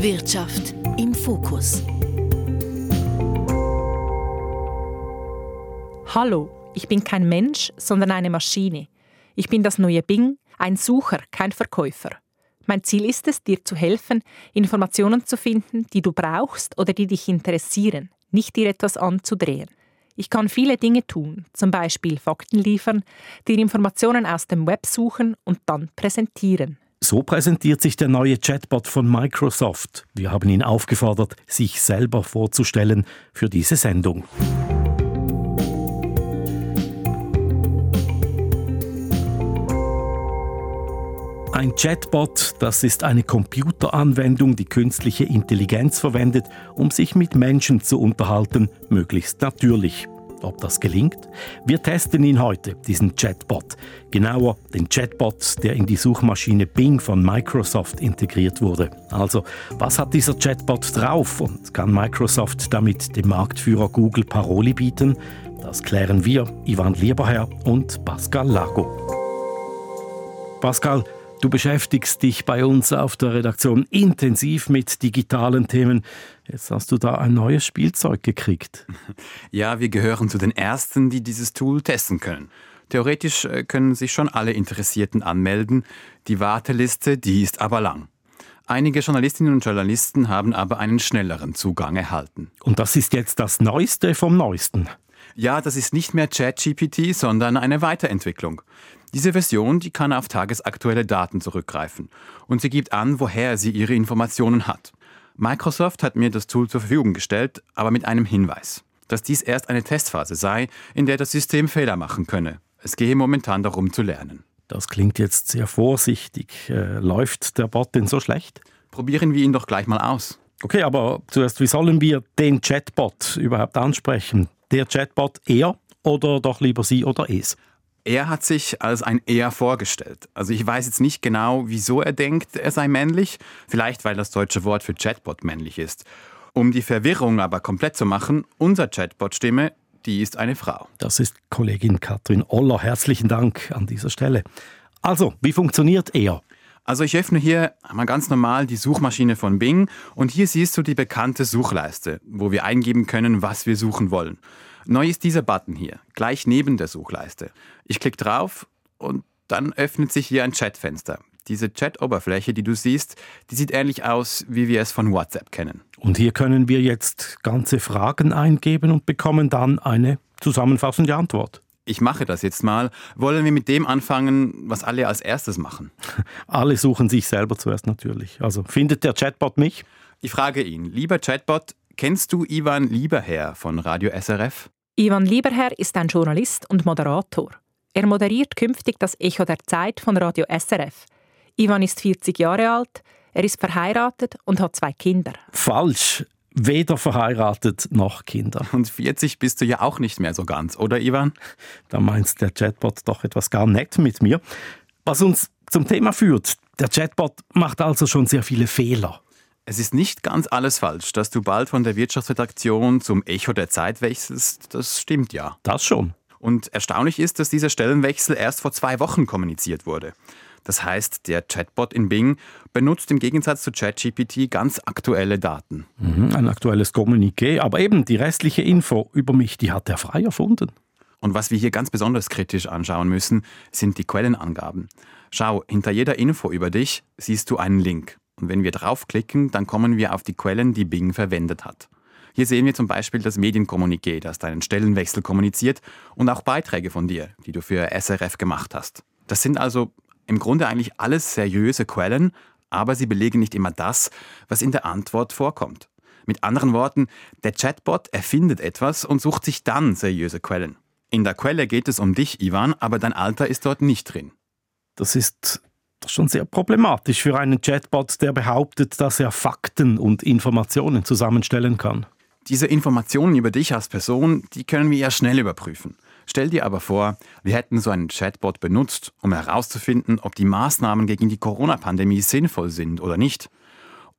Wirtschaft im Fokus. Hallo, ich bin kein Mensch, sondern eine Maschine. Ich bin das neue Bing, ein Sucher, kein Verkäufer. Mein Ziel ist es, dir zu helfen, Informationen zu finden, die du brauchst oder die dich interessieren, nicht dir etwas anzudrehen. Ich kann viele Dinge tun, zum Beispiel Fakten liefern, dir Informationen aus dem Web suchen und dann präsentieren. So präsentiert sich der neue Chatbot von Microsoft. Wir haben ihn aufgefordert, sich selber vorzustellen für diese Sendung. Ein Chatbot, das ist eine Computeranwendung, die künstliche Intelligenz verwendet, um sich mit Menschen zu unterhalten, möglichst natürlich. Ob das gelingt? Wir testen ihn heute, diesen Chatbot. Genauer den Chatbot, der in die Suchmaschine Bing von Microsoft integriert wurde. Also, was hat dieser Chatbot drauf und kann Microsoft damit dem Marktführer Google Paroli bieten? Das klären wir, Ivan Lieberherr und Pascal Lago. Pascal, Du beschäftigst dich bei uns auf der Redaktion intensiv mit digitalen Themen. Jetzt hast du da ein neues Spielzeug gekriegt. Ja, wir gehören zu den Ersten, die dieses Tool testen können. Theoretisch äh, können sich schon alle Interessierten anmelden. Die Warteliste, die ist aber lang. Einige Journalistinnen und Journalisten haben aber einen schnelleren Zugang erhalten. Und das ist jetzt das Neueste vom Neuesten. Ja, das ist nicht mehr ChatGPT, sondern eine Weiterentwicklung. Diese Version, die kann auf tagesaktuelle Daten zurückgreifen und sie gibt an, woher sie ihre Informationen hat. Microsoft hat mir das Tool zur Verfügung gestellt, aber mit einem Hinweis, dass dies erst eine Testphase sei, in der das System Fehler machen könne. Es gehe momentan darum zu lernen. Das klingt jetzt sehr vorsichtig. Äh, läuft der Bot denn so schlecht? Probieren wir ihn doch gleich mal aus. Okay, aber zuerst, wie sollen wir den Chatbot überhaupt ansprechen? Der Chatbot er oder doch lieber sie oder es? Er hat sich als ein Er vorgestellt. Also ich weiß jetzt nicht genau, wieso er denkt, er sei männlich. Vielleicht, weil das deutsche Wort für Chatbot männlich ist. Um die Verwirrung aber komplett zu machen, unser Chatbot-Stimme, die ist eine Frau. Das ist Kollegin Katrin Oller. Herzlichen Dank an dieser Stelle. Also, wie funktioniert er? Also ich öffne hier mal ganz normal die Suchmaschine von Bing und hier siehst du die bekannte Suchleiste, wo wir eingeben können, was wir suchen wollen. Neu ist dieser Button hier, gleich neben der Suchleiste. Ich klicke drauf und dann öffnet sich hier ein Chatfenster. Diese Chat-Oberfläche, die du siehst, die sieht ähnlich aus, wie wir es von WhatsApp kennen. Und hier können wir jetzt ganze Fragen eingeben und bekommen dann eine zusammenfassende Antwort. Ich mache das jetzt mal. Wollen wir mit dem anfangen, was alle als erstes machen? Alle suchen sich selber zuerst natürlich. Also findet der Chatbot mich? Ich frage ihn, lieber Chatbot, kennst du Ivan Lieberherr von Radio SRF? Ivan Lieberherr ist ein Journalist und Moderator. Er moderiert künftig das Echo der Zeit von Radio SRF. Ivan ist 40 Jahre alt, er ist verheiratet und hat zwei Kinder. Falsch. Weder verheiratet noch Kinder. Und 40 bist du ja auch nicht mehr so ganz, oder Ivan? Da meinst der Chatbot doch etwas gar nett mit mir. Was uns zum Thema führt, der Chatbot macht also schon sehr viele Fehler. Es ist nicht ganz alles falsch, dass du bald von der Wirtschaftsredaktion zum Echo der Zeit wechselst. Das stimmt ja. Das schon. Und erstaunlich ist, dass dieser Stellenwechsel erst vor zwei Wochen kommuniziert wurde. Das heißt, der Chatbot in Bing benutzt im Gegensatz zu ChatGPT ganz aktuelle Daten. Mhm, ein aktuelles Kommuniqué, aber eben die restliche Info über mich, die hat er frei erfunden. Und was wir hier ganz besonders kritisch anschauen müssen, sind die Quellenangaben. Schau, hinter jeder Info über dich siehst du einen Link. Und wenn wir draufklicken, dann kommen wir auf die Quellen, die Bing verwendet hat. Hier sehen wir zum Beispiel das Medienkommuniqué, das deinen Stellenwechsel kommuniziert und auch Beiträge von dir, die du für SRF gemacht hast. Das sind also im Grunde eigentlich alles seriöse Quellen, aber sie belegen nicht immer das, was in der Antwort vorkommt. Mit anderen Worten, der Chatbot erfindet etwas und sucht sich dann seriöse Quellen. In der Quelle geht es um dich, Ivan, aber dein Alter ist dort nicht drin. Das ist das ist schon sehr problematisch für einen Chatbot, der behauptet, dass er Fakten und Informationen zusammenstellen kann. Diese Informationen über dich als Person, die können wir ja schnell überprüfen. Stell dir aber vor, wir hätten so einen Chatbot benutzt, um herauszufinden, ob die Maßnahmen gegen die Corona-Pandemie sinnvoll sind oder nicht.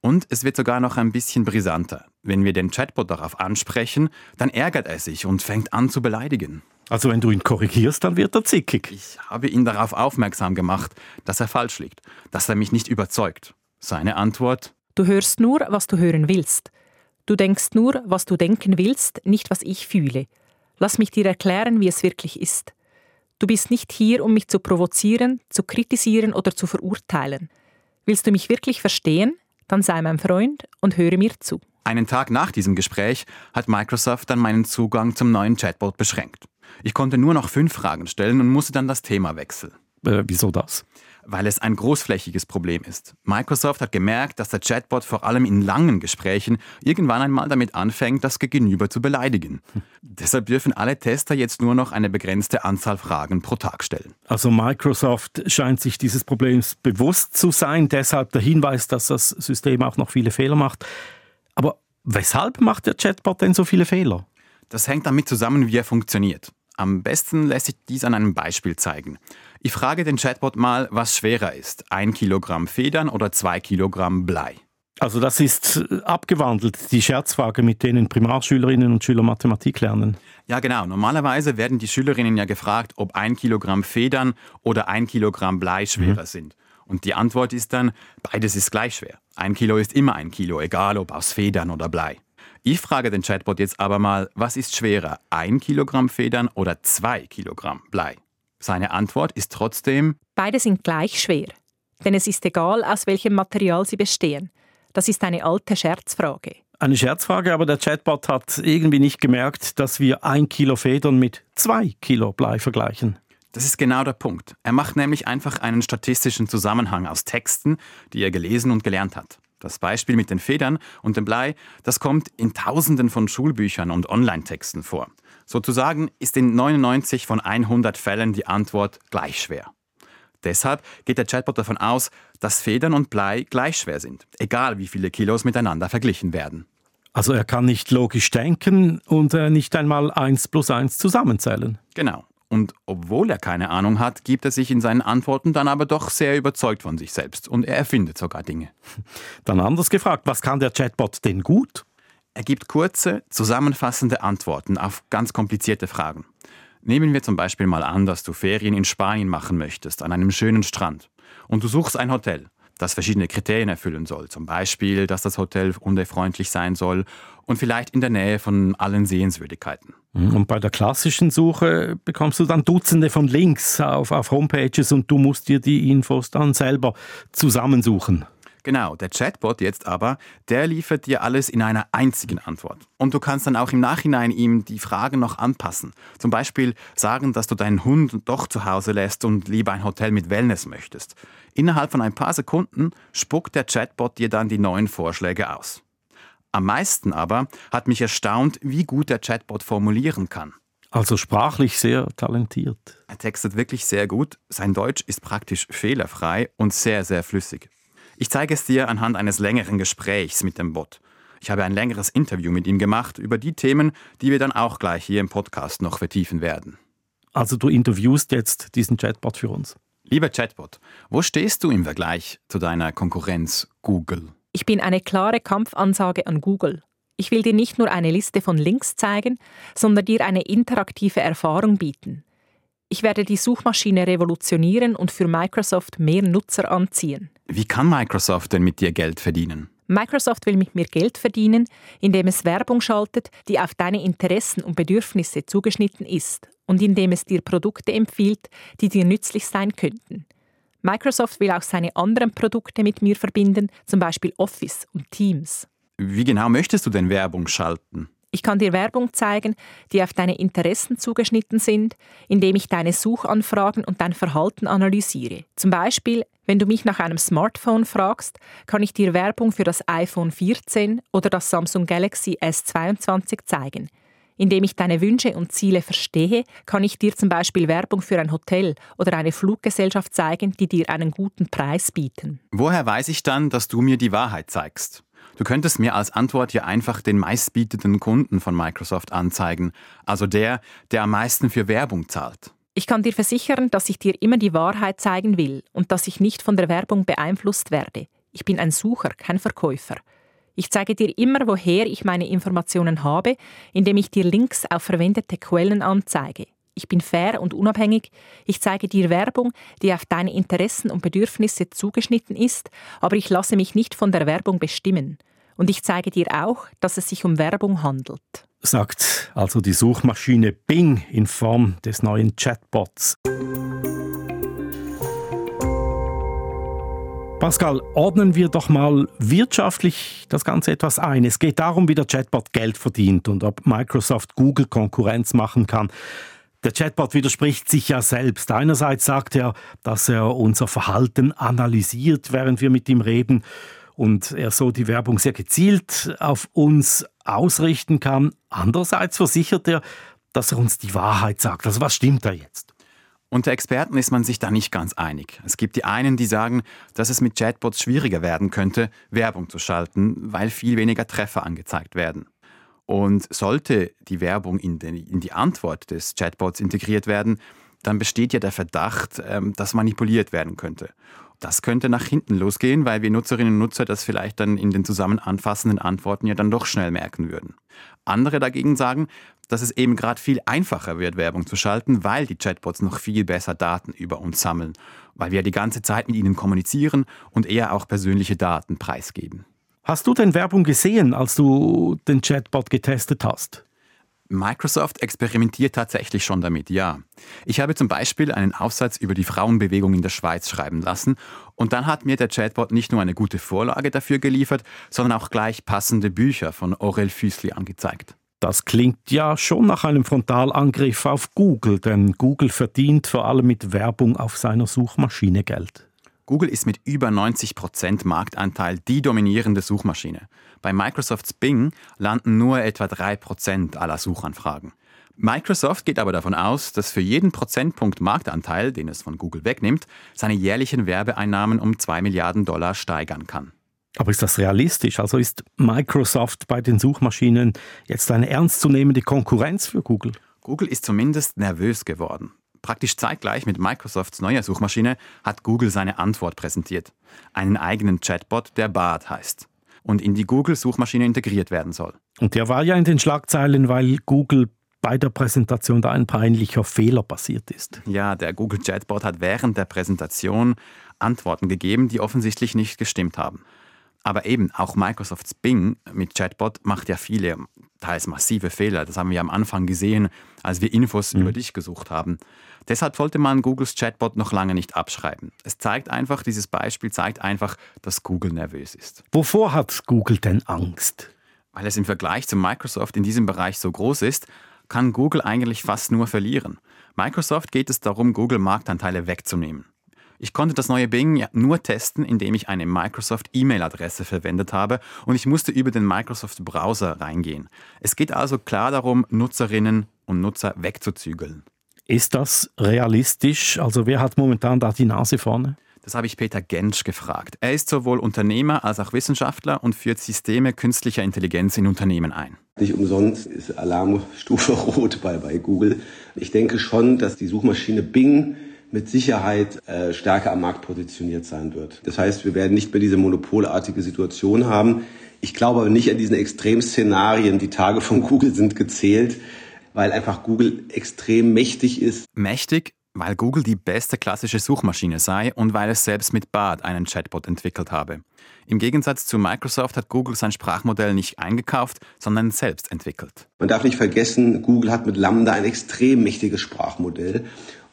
Und es wird sogar noch ein bisschen brisanter. Wenn wir den Chatbot darauf ansprechen, dann ärgert er sich und fängt an zu beleidigen. Also wenn du ihn korrigierst, dann wird er zickig. Ich habe ihn darauf aufmerksam gemacht, dass er falsch liegt, dass er mich nicht überzeugt. Seine Antwort? Du hörst nur, was du hören willst. Du denkst nur, was du denken willst, nicht was ich fühle. Lass mich dir erklären, wie es wirklich ist. Du bist nicht hier, um mich zu provozieren, zu kritisieren oder zu verurteilen. Willst du mich wirklich verstehen? Dann sei mein Freund und höre mir zu. Einen Tag nach diesem Gespräch hat Microsoft dann meinen Zugang zum neuen Chatbot beschränkt. Ich konnte nur noch fünf Fragen stellen und musste dann das Thema wechseln. Äh, wieso das? weil es ein großflächiges Problem ist. Microsoft hat gemerkt, dass der Chatbot vor allem in langen Gesprächen irgendwann einmal damit anfängt, das Gegenüber zu beleidigen. Hm. Deshalb dürfen alle Tester jetzt nur noch eine begrenzte Anzahl Fragen pro Tag stellen. Also Microsoft scheint sich dieses Problems bewusst zu sein, deshalb der Hinweis, dass das System auch noch viele Fehler macht. Aber weshalb macht der Chatbot denn so viele Fehler? Das hängt damit zusammen, wie er funktioniert. Am besten lässt sich dies an einem Beispiel zeigen. Ich frage den Chatbot mal, was schwerer ist, ein Kilogramm Federn oder zwei Kilogramm Blei. Also das ist abgewandelt, die Scherzfrage, mit denen Primarschülerinnen und Schüler Mathematik lernen. Ja, genau. Normalerweise werden die Schülerinnen ja gefragt, ob ein Kilogramm Federn oder ein Kilogramm Blei schwerer mhm. sind. Und die Antwort ist dann, beides ist gleich schwer. Ein Kilo ist immer ein Kilo, egal ob aus Federn oder Blei. Ich frage den Chatbot jetzt aber mal, was ist schwerer, ein Kilogramm Federn oder zwei Kilogramm Blei? Seine Antwort ist trotzdem Beide sind gleich schwer, denn es ist egal, aus welchem Material sie bestehen. Das ist eine alte Scherzfrage. Eine Scherzfrage, aber der Chatbot hat irgendwie nicht gemerkt, dass wir ein Kilo Federn mit zwei Kilo Blei vergleichen. Das ist genau der Punkt. Er macht nämlich einfach einen statistischen Zusammenhang aus Texten, die er gelesen und gelernt hat. Das Beispiel mit den Federn und dem Blei, das kommt in Tausenden von Schulbüchern und Online-Texten vor. Sozusagen ist in 99 von 100 Fällen die Antwort gleich schwer. Deshalb geht der Chatbot davon aus, dass Federn und Blei gleich schwer sind, egal wie viele Kilos miteinander verglichen werden. Also er kann nicht logisch denken und äh, nicht einmal 1 plus 1 zusammenzählen. Genau. Und obwohl er keine Ahnung hat, gibt er sich in seinen Antworten dann aber doch sehr überzeugt von sich selbst und er erfindet sogar Dinge. Dann anders gefragt, was kann der Chatbot denn gut? Er gibt kurze, zusammenfassende Antworten auf ganz komplizierte Fragen. Nehmen wir zum Beispiel mal an, dass du Ferien in Spanien machen möchtest, an einem schönen Strand. Und du suchst ein Hotel, das verschiedene Kriterien erfüllen soll. Zum Beispiel, dass das Hotel hundefreundlich sein soll und vielleicht in der Nähe von allen Sehenswürdigkeiten. Mhm. Und bei der klassischen Suche bekommst du dann Dutzende von Links auf, auf Homepages und du musst dir die Infos dann selber zusammensuchen. Genau, der Chatbot jetzt aber, der liefert dir alles in einer einzigen Antwort. Und du kannst dann auch im Nachhinein ihm die Fragen noch anpassen. Zum Beispiel sagen, dass du deinen Hund doch zu Hause lässt und lieber ein Hotel mit Wellness möchtest. Innerhalb von ein paar Sekunden spuckt der Chatbot dir dann die neuen Vorschläge aus. Am meisten aber hat mich erstaunt, wie gut der Chatbot formulieren kann. Also sprachlich sehr talentiert. Er textet wirklich sehr gut. Sein Deutsch ist praktisch fehlerfrei und sehr, sehr flüssig. Ich zeige es dir anhand eines längeren Gesprächs mit dem Bot. Ich habe ein längeres Interview mit ihm gemacht über die Themen, die wir dann auch gleich hier im Podcast noch vertiefen werden. Also du interviewst jetzt diesen Chatbot für uns. Lieber Chatbot, wo stehst du im Vergleich zu deiner Konkurrenz Google? Ich bin eine klare Kampfansage an Google. Ich will dir nicht nur eine Liste von Links zeigen, sondern dir eine interaktive Erfahrung bieten. Ich werde die Suchmaschine revolutionieren und für Microsoft mehr Nutzer anziehen. Wie kann Microsoft denn mit dir Geld verdienen? Microsoft will mit mir Geld verdienen, indem es Werbung schaltet, die auf deine Interessen und Bedürfnisse zugeschnitten ist und indem es dir Produkte empfiehlt, die dir nützlich sein könnten. Microsoft will auch seine anderen Produkte mit mir verbinden, zum Beispiel Office und Teams. Wie genau möchtest du denn Werbung schalten? Ich kann dir Werbung zeigen, die auf deine Interessen zugeschnitten sind, indem ich deine Suchanfragen und dein Verhalten analysiere. Zum Beispiel, wenn du mich nach einem Smartphone fragst, kann ich dir Werbung für das iPhone 14 oder das Samsung Galaxy S22 zeigen. Indem ich deine Wünsche und Ziele verstehe, kann ich dir zum Beispiel Werbung für ein Hotel oder eine Fluggesellschaft zeigen, die dir einen guten Preis bieten. Woher weiß ich dann, dass du mir die Wahrheit zeigst? Du könntest mir als Antwort ja einfach den meistbietenden Kunden von Microsoft anzeigen, also der, der am meisten für Werbung zahlt. Ich kann dir versichern, dass ich dir immer die Wahrheit zeigen will und dass ich nicht von der Werbung beeinflusst werde. Ich bin ein Sucher, kein Verkäufer. Ich zeige dir immer, woher ich meine Informationen habe, indem ich dir Links auf verwendete Quellen anzeige. ich bin fair und unabhängig, ich zeige dir Werbung, die auf deine Interessen und Bedürfnisse zugeschnitten ist, aber ich lasse mich nicht von der Werbung bestimmen. Und ich zeige dir auch, dass es sich um Werbung handelt. Sagt also die Suchmaschine Bing in Form des neuen Chatbots. Pascal, ordnen wir doch mal wirtschaftlich das Ganze etwas ein. Es geht darum, wie der Chatbot Geld verdient und ob Microsoft Google Konkurrenz machen kann. Der Chatbot widerspricht sich ja selbst. Einerseits sagt er, dass er unser Verhalten analysiert, während wir mit ihm reden und er so die Werbung sehr gezielt auf uns ausrichten kann. Andererseits versichert er, dass er uns die Wahrheit sagt. Also was stimmt da jetzt? Unter Experten ist man sich da nicht ganz einig. Es gibt die einen, die sagen, dass es mit Chatbots schwieriger werden könnte, Werbung zu schalten, weil viel weniger Treffer angezeigt werden. Und sollte die Werbung in, den, in die Antwort des Chatbots integriert werden, dann besteht ja der Verdacht, ähm, dass manipuliert werden könnte. Das könnte nach hinten losgehen, weil wir Nutzerinnen und Nutzer das vielleicht dann in den zusammen anfassenden Antworten ja dann doch schnell merken würden. Andere dagegen sagen, dass es eben gerade viel einfacher wird, Werbung zu schalten, weil die Chatbots noch viel besser Daten über uns sammeln, weil wir die ganze Zeit mit ihnen kommunizieren und eher auch persönliche Daten preisgeben. Hast du denn Werbung gesehen, als du den Chatbot getestet hast? Microsoft experimentiert tatsächlich schon damit, ja. Ich habe zum Beispiel einen Aufsatz über die Frauenbewegung in der Schweiz schreiben lassen und dann hat mir der Chatbot nicht nur eine gute Vorlage dafür geliefert, sondern auch gleich passende Bücher von Aurel Füßli angezeigt. Das klingt ja schon nach einem Frontalangriff auf Google, denn Google verdient vor allem mit Werbung auf seiner Suchmaschine Geld. Google ist mit über 90% Marktanteil die dominierende Suchmaschine. Bei Microsofts Bing landen nur etwa 3% aller Suchanfragen. Microsoft geht aber davon aus, dass für jeden Prozentpunkt Marktanteil, den es von Google wegnimmt, seine jährlichen Werbeeinnahmen um 2 Milliarden Dollar steigern kann. Aber ist das realistisch? Also ist Microsoft bei den Suchmaschinen jetzt eine ernstzunehmende Konkurrenz für Google? Google ist zumindest nervös geworden. Praktisch zeitgleich mit Microsofts neuer Suchmaschine hat Google seine Antwort präsentiert. Einen eigenen Chatbot, der Bart heißt und in die Google-Suchmaschine integriert werden soll. Und der war ja in den Schlagzeilen, weil Google bei der Präsentation da ein peinlicher Fehler passiert ist. Ja, der Google Chatbot hat während der Präsentation Antworten gegeben, die offensichtlich nicht gestimmt haben. Aber eben auch Microsofts Bing mit Chatbot macht ja viele, teils massive Fehler. Das haben wir am Anfang gesehen, als wir Infos mhm. über dich gesucht haben. Deshalb sollte man Googles Chatbot noch lange nicht abschreiben. Es zeigt einfach, dieses Beispiel zeigt einfach, dass Google nervös ist. Wovor hat Google denn Angst? Weil es im Vergleich zu Microsoft in diesem Bereich so groß ist, kann Google eigentlich fast nur verlieren. Microsoft geht es darum, Google Marktanteile wegzunehmen. Ich konnte das neue Bing ja nur testen, indem ich eine Microsoft E-Mail-Adresse verwendet habe und ich musste über den Microsoft Browser reingehen. Es geht also klar darum, Nutzerinnen und Nutzer wegzuzügeln. Ist das realistisch? Also wer hat momentan da die Nase vorne? Das habe ich Peter Gensch gefragt. Er ist sowohl Unternehmer als auch Wissenschaftler und führt Systeme künstlicher Intelligenz in Unternehmen ein. Nicht umsonst ist Alarmstufe rot bei, bei Google. Ich denke schon, dass die Suchmaschine Bing mit Sicherheit äh, stärker am Markt positioniert sein wird. Das heißt, wir werden nicht mehr diese monopolartige Situation haben. Ich glaube aber nicht an diesen Extremszenarien. Die Tage von Google sind gezählt, weil einfach Google extrem mächtig ist. Mächtig, weil Google die beste klassische Suchmaschine sei und weil es selbst mit Bard einen Chatbot entwickelt habe. Im Gegensatz zu Microsoft hat Google sein Sprachmodell nicht eingekauft, sondern selbst entwickelt. Man darf nicht vergessen, Google hat mit Lambda ein extrem mächtiges Sprachmodell.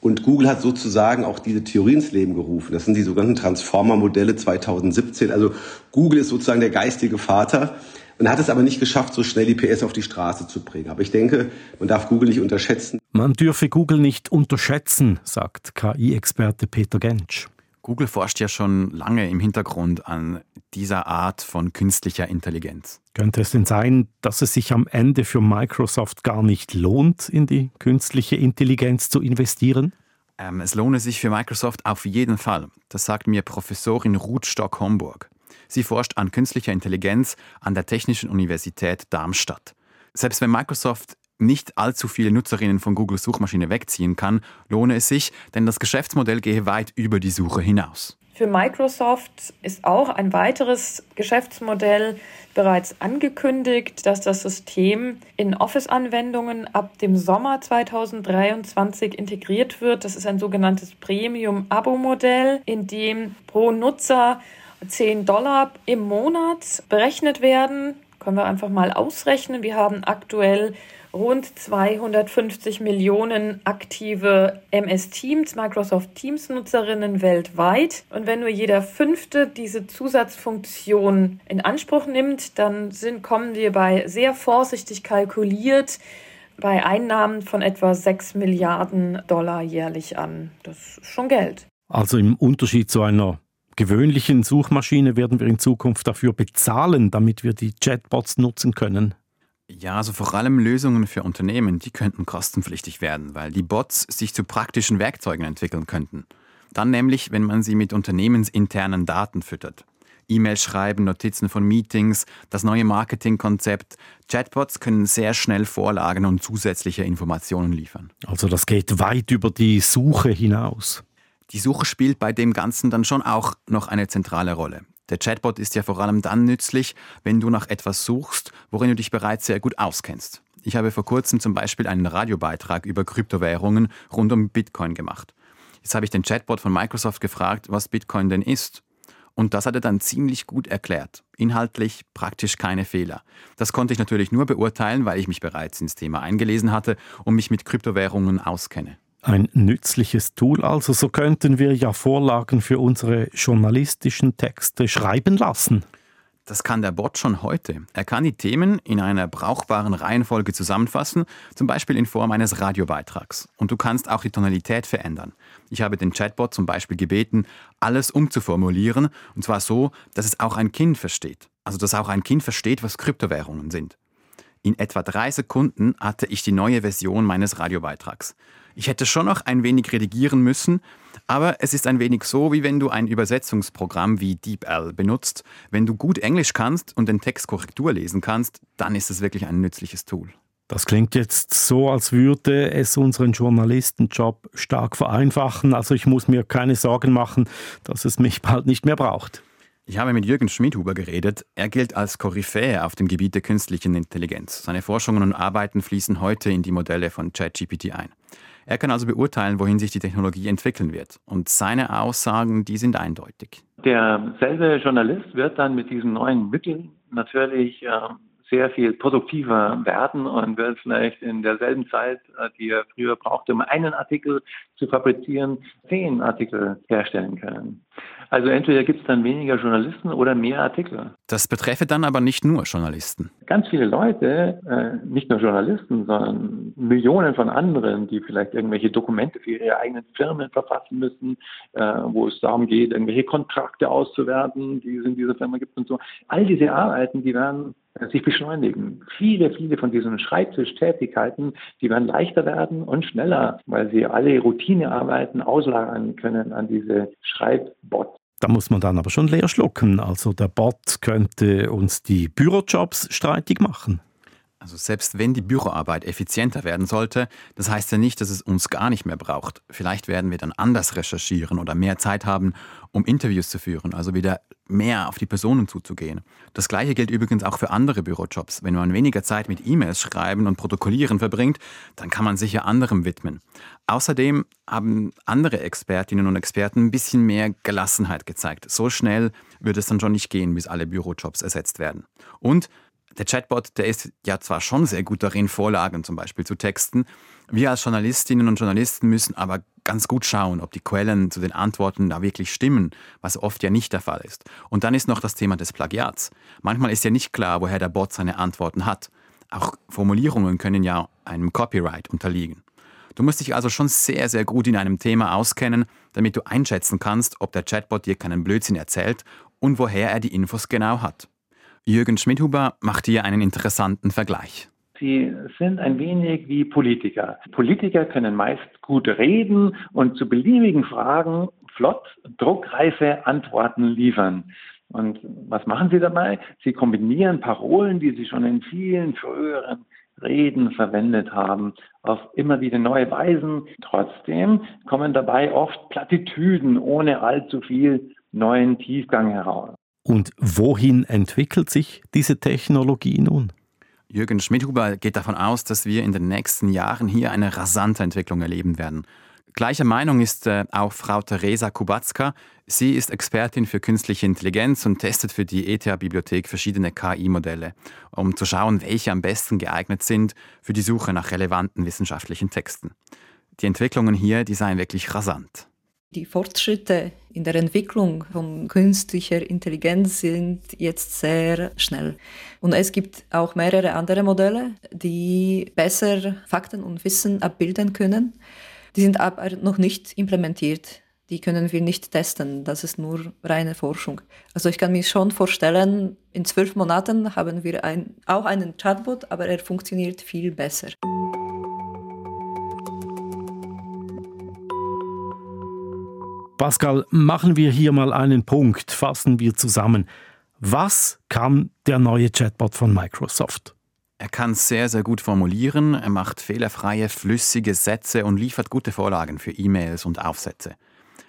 Und Google hat sozusagen auch diese Theorie ins Leben gerufen. Das sind die sogenannten Transformer-Modelle 2017. Also Google ist sozusagen der geistige Vater und hat es aber nicht geschafft, so schnell die PS auf die Straße zu bringen. Aber ich denke, man darf Google nicht unterschätzen. Man dürfe Google nicht unterschätzen, sagt KI-Experte Peter Gensch. Google forscht ja schon lange im Hintergrund an dieser Art von künstlicher Intelligenz. Könnte es denn sein, dass es sich am Ende für Microsoft gar nicht lohnt, in die künstliche Intelligenz zu investieren? Ähm, es lohne sich für Microsoft auf jeden Fall. Das sagt mir Professorin Ruth Stock-Homburg. Sie forscht an künstlicher Intelligenz an der Technischen Universität Darmstadt. Selbst wenn Microsoft nicht allzu viele Nutzerinnen von Google Suchmaschine wegziehen kann, lohne es sich, denn das Geschäftsmodell gehe weit über die Suche hinaus. Für Microsoft ist auch ein weiteres Geschäftsmodell bereits angekündigt, dass das System in Office-Anwendungen ab dem Sommer 2023 integriert wird. Das ist ein sogenanntes Premium-Abo-Modell, in dem pro Nutzer 10 Dollar im Monat berechnet werden. Können wir einfach mal ausrechnen. Wir haben aktuell rund 250 Millionen aktive MS Teams, Microsoft Teams Nutzerinnen weltweit. Und wenn nur jeder fünfte diese Zusatzfunktion in Anspruch nimmt, dann sind, kommen wir bei sehr vorsichtig kalkuliert bei Einnahmen von etwa 6 Milliarden Dollar jährlich an. Das ist schon Geld. Also im Unterschied zu einer gewöhnlichen Suchmaschine werden wir in Zukunft dafür bezahlen, damit wir die Chatbots nutzen können. Ja, also vor allem Lösungen für Unternehmen, die könnten kostenpflichtig werden, weil die Bots sich zu praktischen Werkzeugen entwickeln könnten. Dann nämlich, wenn man sie mit unternehmensinternen Daten füttert. E-Mails schreiben, Notizen von Meetings, das neue Marketingkonzept. Chatbots können sehr schnell Vorlagen und zusätzliche Informationen liefern. Also das geht weit über die Suche hinaus. Die Suche spielt bei dem Ganzen dann schon auch noch eine zentrale Rolle. Der Chatbot ist ja vor allem dann nützlich, wenn du nach etwas suchst, worin du dich bereits sehr gut auskennst. Ich habe vor kurzem zum Beispiel einen Radiobeitrag über Kryptowährungen rund um Bitcoin gemacht. Jetzt habe ich den Chatbot von Microsoft gefragt, was Bitcoin denn ist. Und das hat er dann ziemlich gut erklärt. Inhaltlich praktisch keine Fehler. Das konnte ich natürlich nur beurteilen, weil ich mich bereits ins Thema eingelesen hatte und mich mit Kryptowährungen auskenne. Ein nützliches Tool, also so könnten wir ja Vorlagen für unsere journalistischen Texte schreiben lassen. Das kann der Bot schon heute. Er kann die Themen in einer brauchbaren Reihenfolge zusammenfassen, zum Beispiel in Form eines Radiobeitrags. Und du kannst auch die Tonalität verändern. Ich habe den Chatbot zum Beispiel gebeten, alles umzuformulieren, und zwar so, dass es auch ein Kind versteht. Also dass auch ein Kind versteht, was Kryptowährungen sind. In etwa drei Sekunden hatte ich die neue Version meines Radiobeitrags. Ich hätte schon noch ein wenig redigieren müssen, aber es ist ein wenig so, wie wenn du ein Übersetzungsprogramm wie DeepL benutzt. Wenn du gut Englisch kannst und den Text Korrektur lesen kannst, dann ist es wirklich ein nützliches Tool. Das klingt jetzt so, als würde es unseren Journalistenjob stark vereinfachen. Also ich muss mir keine Sorgen machen, dass es mich bald nicht mehr braucht. Ich habe mit Jürgen Schmidhuber geredet. Er gilt als Koryphäe auf dem Gebiet der künstlichen Intelligenz. Seine Forschungen und Arbeiten fließen heute in die Modelle von ChatGPT ein. Er kann also beurteilen, wohin sich die Technologie entwickeln wird. Und seine Aussagen, die sind eindeutig. Derselbe Journalist wird dann mit diesen neuen Mitteln natürlich äh, sehr viel produktiver werden und wird vielleicht in derselben Zeit, äh, die er früher brauchte, um einen Artikel zu fabrizieren, zehn Artikel herstellen können. Also entweder gibt es dann weniger Journalisten oder mehr Artikel. Das betreffe dann aber nicht nur Journalisten. Ganz viele Leute, äh, nicht nur Journalisten, sondern Millionen von anderen, die vielleicht irgendwelche Dokumente für ihre eigenen Firmen verfassen müssen, äh, wo es darum geht, irgendwelche Kontrakte auszuwerten, die es in dieser Firma gibt und so. All diese Arbeiten, die werden sich beschleunigen. Viele, viele von diesen Schreibtischtätigkeiten, die werden leichter werden und schneller, weil sie alle Routinearbeiten auslagern können an diese Schreibbots. Da muss man dann aber schon leer schlucken. Also der Bot könnte uns die Bürojobs streitig machen. Also selbst wenn die Büroarbeit effizienter werden sollte, das heißt ja nicht, dass es uns gar nicht mehr braucht. Vielleicht werden wir dann anders recherchieren oder mehr Zeit haben, um Interviews zu führen, also wieder mehr auf die Personen zuzugehen. Das gleiche gilt übrigens auch für andere Bürojobs. Wenn man weniger Zeit mit E-Mails schreiben und protokollieren verbringt, dann kann man sich ja anderem widmen. Außerdem haben andere Expertinnen und Experten ein bisschen mehr Gelassenheit gezeigt. So schnell wird es dann schon nicht gehen, bis alle Bürojobs ersetzt werden. Und der Chatbot, der ist ja zwar schon sehr gut darin, Vorlagen zum Beispiel zu texten. Wir als Journalistinnen und Journalisten müssen aber ganz gut schauen, ob die Quellen zu den Antworten da wirklich stimmen, was oft ja nicht der Fall ist. Und dann ist noch das Thema des Plagiats. Manchmal ist ja nicht klar, woher der Bot seine Antworten hat. Auch Formulierungen können ja einem Copyright unterliegen. Du musst dich also schon sehr, sehr gut in einem Thema auskennen, damit du einschätzen kannst, ob der Chatbot dir keinen Blödsinn erzählt und woher er die Infos genau hat. Jürgen Schmidhuber macht hier einen interessanten Vergleich. Sie sind ein wenig wie Politiker. Politiker können meist gut reden und zu beliebigen Fragen flott, druckreife Antworten liefern. Und was machen sie dabei? Sie kombinieren Parolen, die sie schon in vielen früheren Reden verwendet haben, auf immer wieder neue Weisen. Trotzdem kommen dabei oft Plattitüden ohne allzu viel neuen Tiefgang heraus. Und wohin entwickelt sich diese Technologie nun? Jürgen Schmidhuber geht davon aus, dass wir in den nächsten Jahren hier eine rasante Entwicklung erleben werden. Gleicher Meinung ist äh, auch Frau Teresa Kubacka. Sie ist Expertin für künstliche Intelligenz und testet für die ETH-Bibliothek verschiedene KI-Modelle, um zu schauen, welche am besten geeignet sind für die Suche nach relevanten wissenschaftlichen Texten. Die Entwicklungen hier, die seien wirklich rasant. Die Fortschritte in der Entwicklung von künstlicher Intelligenz sind jetzt sehr schnell. Und es gibt auch mehrere andere Modelle, die besser Fakten und Wissen abbilden können. Die sind aber noch nicht implementiert. Die können wir nicht testen. Das ist nur reine Forschung. Also ich kann mir schon vorstellen, in zwölf Monaten haben wir ein, auch einen Chatbot, aber er funktioniert viel besser. Pascal, machen wir hier mal einen Punkt, fassen wir zusammen. Was kann der neue Chatbot von Microsoft? Er kann sehr, sehr gut formulieren, er macht fehlerfreie, flüssige Sätze und liefert gute Vorlagen für E-Mails und Aufsätze.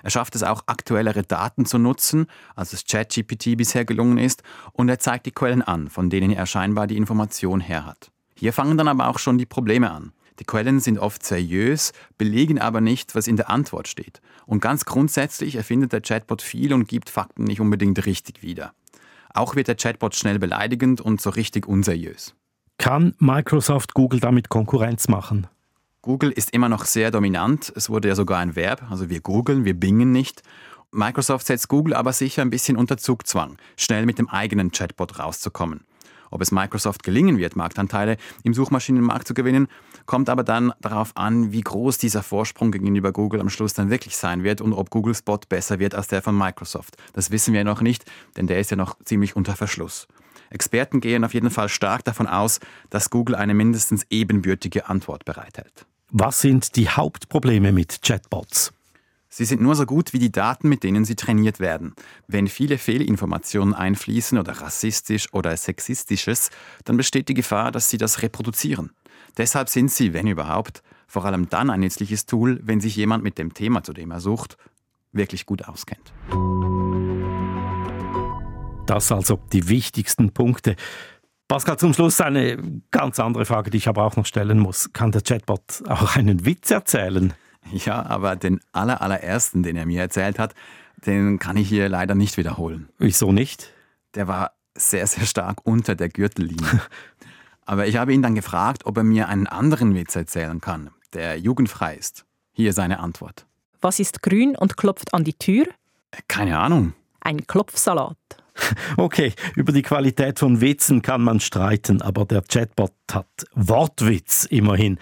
Er schafft es auch, aktuellere Daten zu nutzen, als es ChatGPT bisher gelungen ist, und er zeigt die Quellen an, von denen er scheinbar die Information her hat. Hier fangen dann aber auch schon die Probleme an. Die Quellen sind oft seriös, belegen aber nicht, was in der Antwort steht. Und ganz grundsätzlich erfindet der Chatbot viel und gibt Fakten nicht unbedingt richtig wieder. Auch wird der Chatbot schnell beleidigend und so richtig unseriös. Kann Microsoft Google damit Konkurrenz machen? Google ist immer noch sehr dominant. Es wurde ja sogar ein Verb. Also wir googeln, wir bingen nicht. Microsoft setzt Google aber sicher ein bisschen unter Zugzwang, schnell mit dem eigenen Chatbot rauszukommen. Ob es Microsoft gelingen wird, Marktanteile im Suchmaschinenmarkt zu gewinnen, kommt aber dann darauf an, wie groß dieser Vorsprung gegenüber Google am Schluss dann wirklich sein wird und ob Google Spot besser wird als der von Microsoft. Das wissen wir noch nicht, denn der ist ja noch ziemlich unter Verschluss. Experten gehen auf jeden Fall stark davon aus, dass Google eine mindestens ebenbürtige Antwort bereithält. Was sind die Hauptprobleme mit Chatbots? Sie sind nur so gut wie die Daten, mit denen sie trainiert werden. Wenn viele Fehlinformationen einfließen oder rassistisch oder sexistisches, dann besteht die Gefahr, dass sie das reproduzieren. Deshalb sind sie, wenn überhaupt, vor allem dann ein nützliches Tool, wenn sich jemand mit dem Thema, zu dem er sucht, wirklich gut auskennt. Das also die wichtigsten Punkte. Pascal, zum Schluss eine ganz andere Frage, die ich aber auch noch stellen muss. Kann der Chatbot auch einen Witz erzählen? Ja, aber den aller, allerersten, den er mir erzählt hat, den kann ich hier leider nicht wiederholen. Wieso nicht? Der war sehr, sehr stark unter der Gürtellinie. aber ich habe ihn dann gefragt, ob er mir einen anderen Witz erzählen kann, der jugendfrei ist. Hier seine Antwort. Was ist grün und klopft an die Tür? Keine Ahnung. Ein Klopfsalat. Okay, über die Qualität von Witzen kann man streiten, aber der Chatbot hat Wortwitz immerhin.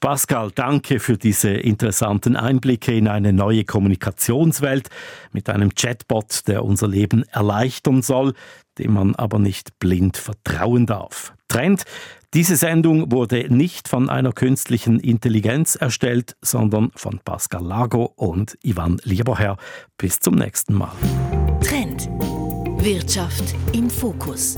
Pascal, danke für diese interessanten Einblicke in eine neue Kommunikationswelt mit einem Chatbot, der unser Leben erleichtern soll, dem man aber nicht blind vertrauen darf. Trend, diese Sendung wurde nicht von einer künstlichen Intelligenz erstellt, sondern von Pascal Lago und Ivan Lieberherr. Bis zum nächsten Mal. Wirtschaft im Fokus.